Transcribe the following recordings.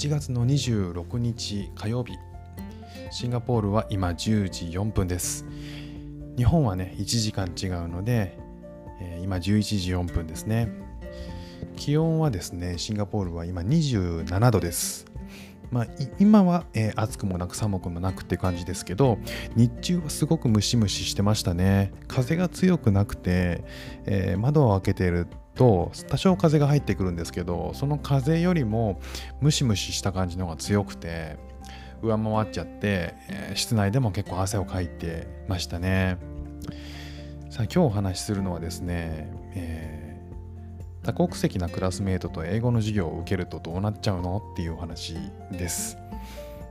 1月の26日火曜日。シンガポールは今10時4分です。日本はね1時間違うので、えー、今11時4分ですね。気温はですねシンガポールは今27度です。まあ、今は、えー、暑くもなく寒くもなくって感じですけど日中はすごくムシムシしてましたね。風が強くなくて、えー、窓を開けてると多少風が入ってくるんですけどその風よりもムシムシした感じの方が強くて上回っちゃって、室内でも結構汗をかいてましたね。さあ今日お話しするのはですね、えー、多国籍なクラスメートと英語の授業を受けるとどうなっちゃうのっていうお話です。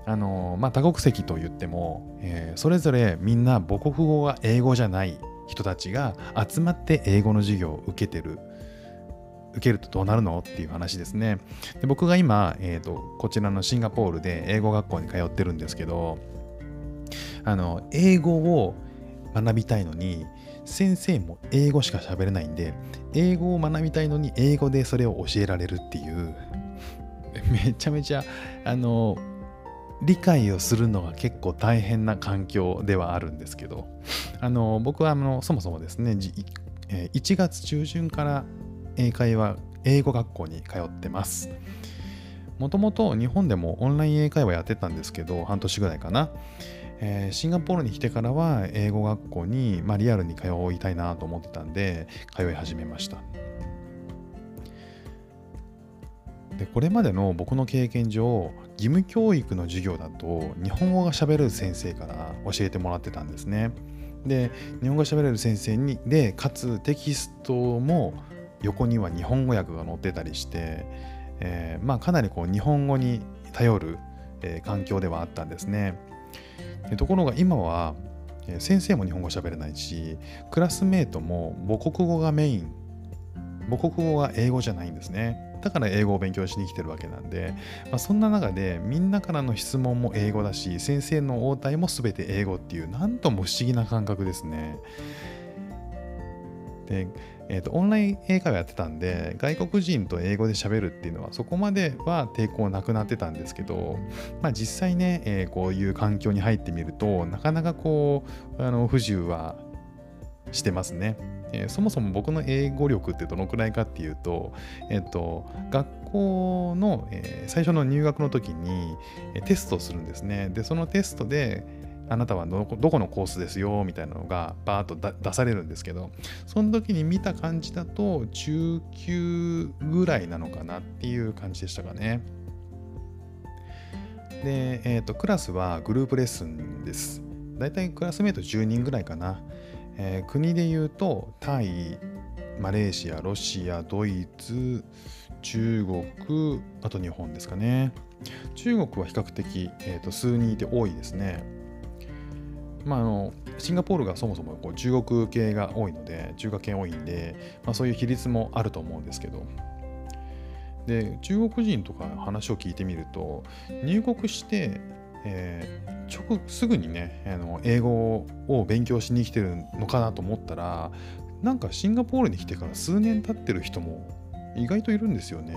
あのまあ、多国籍と言っても、えー、それぞれみんな母国語が英語じゃない人たちが集まって英語の授業を受けてる受けるとどうなるのっていう話ですね。で僕が今、えーと、こちらのシンガポールで英語学校に通ってるんですけど、あの、英語を学びたいのに、先生も英語しか喋れないんで、英語を学びたいのに英語でそれを教えられるっていう、めちゃめちゃ、あの、理解をするのが結構大変な環境ではあるんですけど、あの僕はあのそもそもですね、1月中旬から英会話英語学校に通ってます。もともと日本でもオンライン英会話やってたんですけど、半年ぐらいかな。えー、シンガポールに来てからは英語学校に、まあ、リアルに通いたいなと思ってたんで、通い始めました。でこれまでの僕の経験上義務教育の授業だと日本語がしゃべる先生から教えてもらってたんですね。で日本語がしゃべれる先生にでかつテキストも横には日本語訳が載ってたりして、えー、まあかなりこう日本語に頼る、えー、環境ではあったんですね。ところが今は先生も日本語喋れないしクラスメートも母国語がメイン母国語が英語じゃないんですね。だから英語を勉強しに来てるわけなんで、まあ、そんな中でみんなからの質問も英語だし先生の応対も全て英語っていうなんとも不思議な感覚ですね。でえーと、オンライン英会話やってたんで外国人と英語で喋るっていうのはそこまでは抵抗なくなってたんですけど、まあ、実際ね、えー、こういう環境に入ってみるとなかなかこうあの不自由はしてますね、えー、そもそも僕の英語力ってどのくらいかっていうと,、えーと、学校の、えー、最初の入学の時にテストするんですね。でそのテストであなたはどこのコースですよみたいなのがバーッと出されるんですけどその時に見た感じだと中級ぐらいなのかなっていう感じでしたかね。で、えーと、クラスはグループレッスンです。だいたいクラスメート10人ぐらいかな、えー、国で言うとタイマレーシアロシアドイツ中国あと日本ですかね。中国は比較的、えーと数人いて多いですね。まあ、あのシンガポールがそもそもこう中国系が多いので中華系多いんで、まあ、そういう比率もあると思うんですけどで中国人とか話を聞いてみると入国して、えー、直すぐにねあの英語を勉強しに来てるのかなと思ったらなんかシンガポールに来てから数年経ってる人も意外といるんですよね。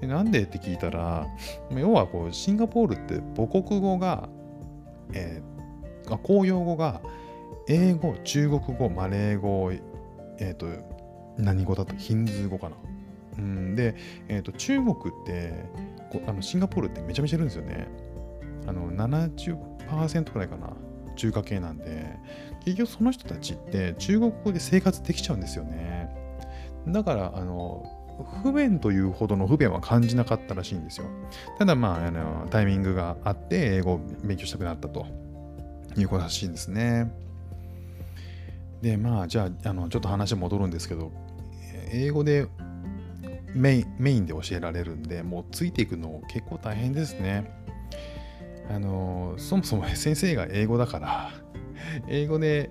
でなんでって聞いたら要はこうシンガポールって母国語が、えー公用語が英語、中国語、マレー語、えっ、ー、と、何語だとヒンズー語かな。うん、で、えーと、中国ってあのシンガポールってめちゃめちゃいるんですよね。あの70%くらいかな。中華系なんで、結局その人たちって中国語で生活できちゃうんですよね。だから、あの、不便というほどの不便は感じなかったらしいんですよ。ただまあ、あのタイミングがあって英語を勉強したくなったと。いうことらしいんですね。で、まあ、じゃあ、あのちょっと話戻るんですけど、英語でメインメインで教えられるんで、もうついていくの結構大変ですね。あの、そもそも先生が英語だから、英語で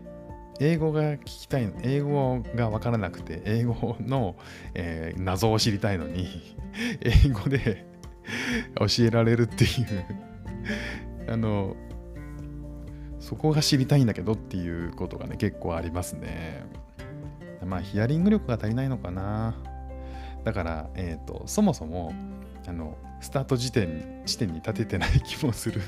英語が聞きたい、英語がわからなくて、英語の、えー、謎を知りたいのに、英語で教えられるっていうあの、そこが知りたいんだけどっていうことがね、結構ありますね。まあ、ヒアリング力が足りないのかな。だから、えーと、そもそもあのスタート時点地点に立ててない気もする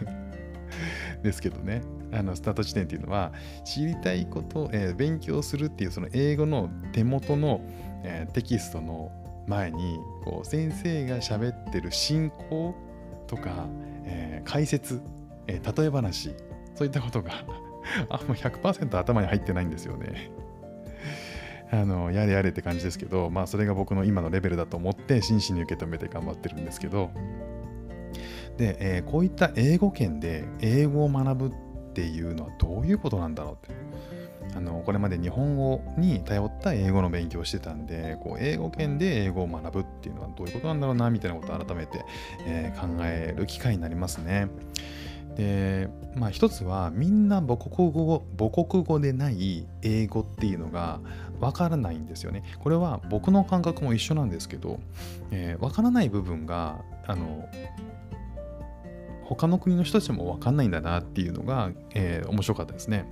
ですけどねあのスタート地点っていうのは知りたいこと、えー、勉強するっていうその英語の手元の、えー、テキストの前にこう先生が喋ってる進行とか、えー、解説、えー、例え話そういったことが あんま100%頭に入ってないんですよね。あのやれやれって感じですけど、まあ、それが僕の今のレベルだと思って真摯に受け止めて頑張ってるんですけどで、えー、こういった英語圏で英語を学ぶっていうのはどういうことなんだろうってあのこれまで日本語に頼った英語の勉強をしてたんでこう英語圏で英語を学ぶっていうのはどういうことなんだろうなみたいなことを改めて、えー、考える機会になりますね。でまあ一つはみんな母国語母国語でない英語っていうのがわからないんですよね。これは僕の感覚も一緒なんですけど、えー、からない部分があの他の国の人たちも分かんないんだなっていうのが、えー、面白かったですね。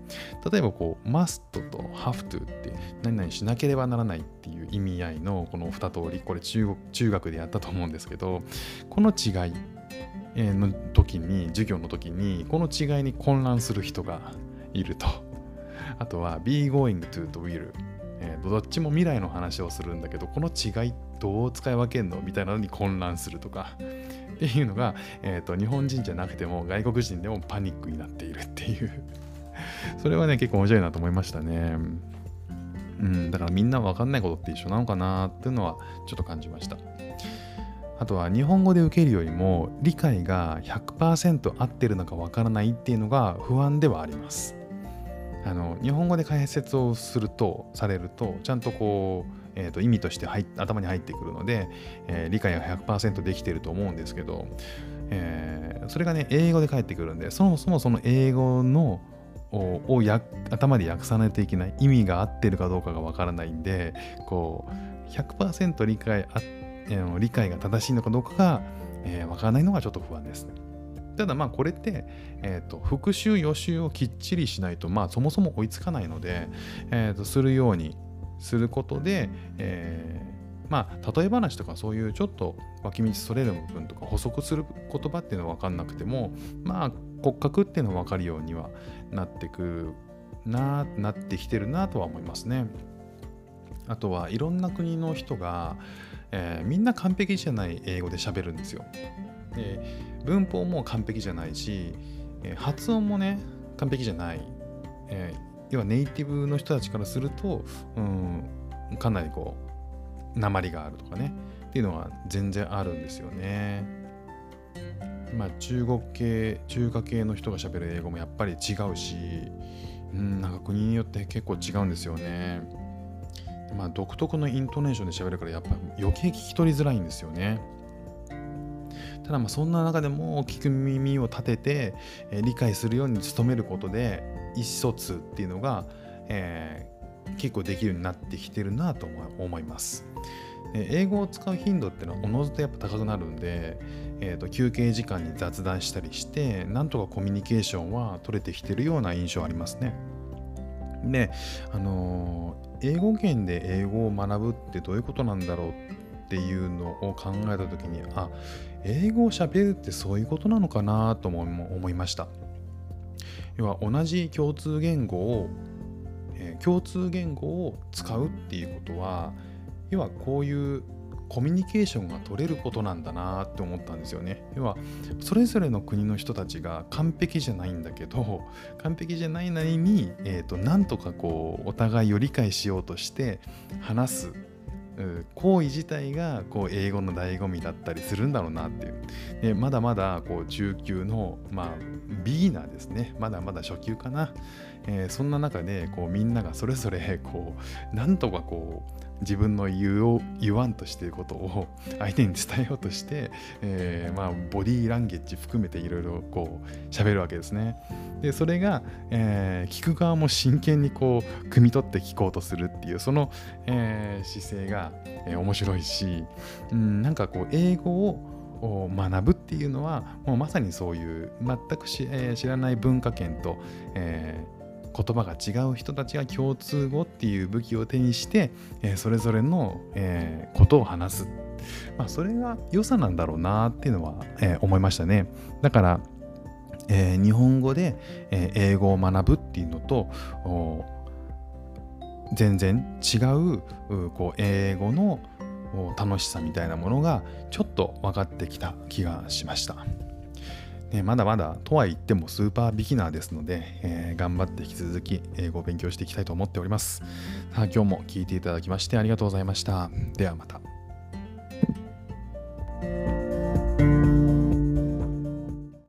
例えばこう must と have to って何々しなければならないっていう意味合いのこの2通りこれ中中学でやったと思うんですけどこの違いの時に授業の時にこの違いに混乱する人がいると。あとは be going to と will えー、どっちも未来の話をするんだけどこの違いどう使い分けんのみたいなのに混乱するとかっていうのが、えーと、日本人じゃなくても外国人でもパニックになっているっていうそれはね結構面白いなと思いましたね。うん、だからみんな分かんないことって一緒なのかなっていうのはちょっと感じました。あとは日本語で受けるよりも理解が100%合ってるのか分からないっていうのが不安ではあります。あの日本語で解説をするとされるとちゃんとこう、えー、と意味として頭に入ってくるので、えー、理解が100%できてると思うんですけど、えー、それがね英語で返ってくるんでそもそもその英語のをや頭で訳さないといけない意味が合ってるかどうかがわからないんでこう100%理解あ、理解が正しいのかどうかが、えー、わからないのがちょっと不安ですね。ただまあこれって、えーと、復習予習をきっちりしないとまあそもそも追いつかないので、えーと、するようにすることで、えー、まあ例え話とかそういうちょっと脇道それる部分とか補足する言葉っていうのは分かんなくてもまあ骨格っていうのは分かるようにはなってくななってきてるなとは思いますね。あとはいろんな国の人が、えー、みんな完璧じゃない英語で喋るんですよ。で文法も完璧じゃないし、え発音もね完璧じゃない、えー、要はネイティブの人たちからすると、うん、かなりこう鉛があるとかねっていうのは全然あるんですよね。まあ中国系中華系の人がしゃべる英語もやっぱり違うし、うん、なんか国によって結構違うんですよね。まあ独特のイントネーションで喋るからやっぱ余計聞き取りづらいんですよね。ただまあそんな中でも聞く耳を立てて、え、理解するように努めることで意思疎通っていうのが、えー、結構できるようになってきてるなと思います。英語を使う頻度ってのはおのずとやっぱ高くなるんで、えー、と休憩時間に雑談したりしてなんとかコミュニケーションは取れてきてるような印象ありますね。で、あのー、英語圏で英語を学ぶってどういうことなんだろうっていうのを考えた時にあ英語をしゃべるってそういうことなのかなとも思いました。要は同じ共通言語を、えー、共通言語を使うっていうことは要はこういうコミュニケーションが取れることなんだなって思ったんですよね。要はそれぞれの国の人たちが完璧じゃないんだけど 完璧じゃないなりに、えーと、なんとかこうお互いを理解しようとして話す行為自体がこう英語の醍醐味だったりするんだろうなっていう。でまだまだこう中級の、まあ、ビギナーですね。まだまだ初級かな、えー、そんな中でこうみんながそれぞれこうなんとかこう自分の言お言わんとしていることを相手に伝えようとして、えー、まあ、ボディーランゲージ含めていろいろこう喋るわけですね。でそれが、えー、聞く側も真剣にこう汲み取って聞こうとするっていうその、えー、姿勢が、え面白いし、うん、なんかこう英語を学ぶっていうのはもうまさにそういう全くし、えー、知らない文化圏と、えー言葉が違う人たちが共通語っていう武器を手にして、えー、それぞれの、えー、ことを話すまあ、それが良さなんだろうなっていうのは、えー、思いましたね。だから、えー、日本語で、えー、英語を学ぶっていうのと全然違うこう英語の楽しさみたいなものがちょっと分かってきた気がしました。ね、まだまだとは言ってもスーパービギナーですので、えー、頑張って引き続き英語を勉強していきたいと思っております。さあ今日も聴いていただきましてありがとうございました。ではまた。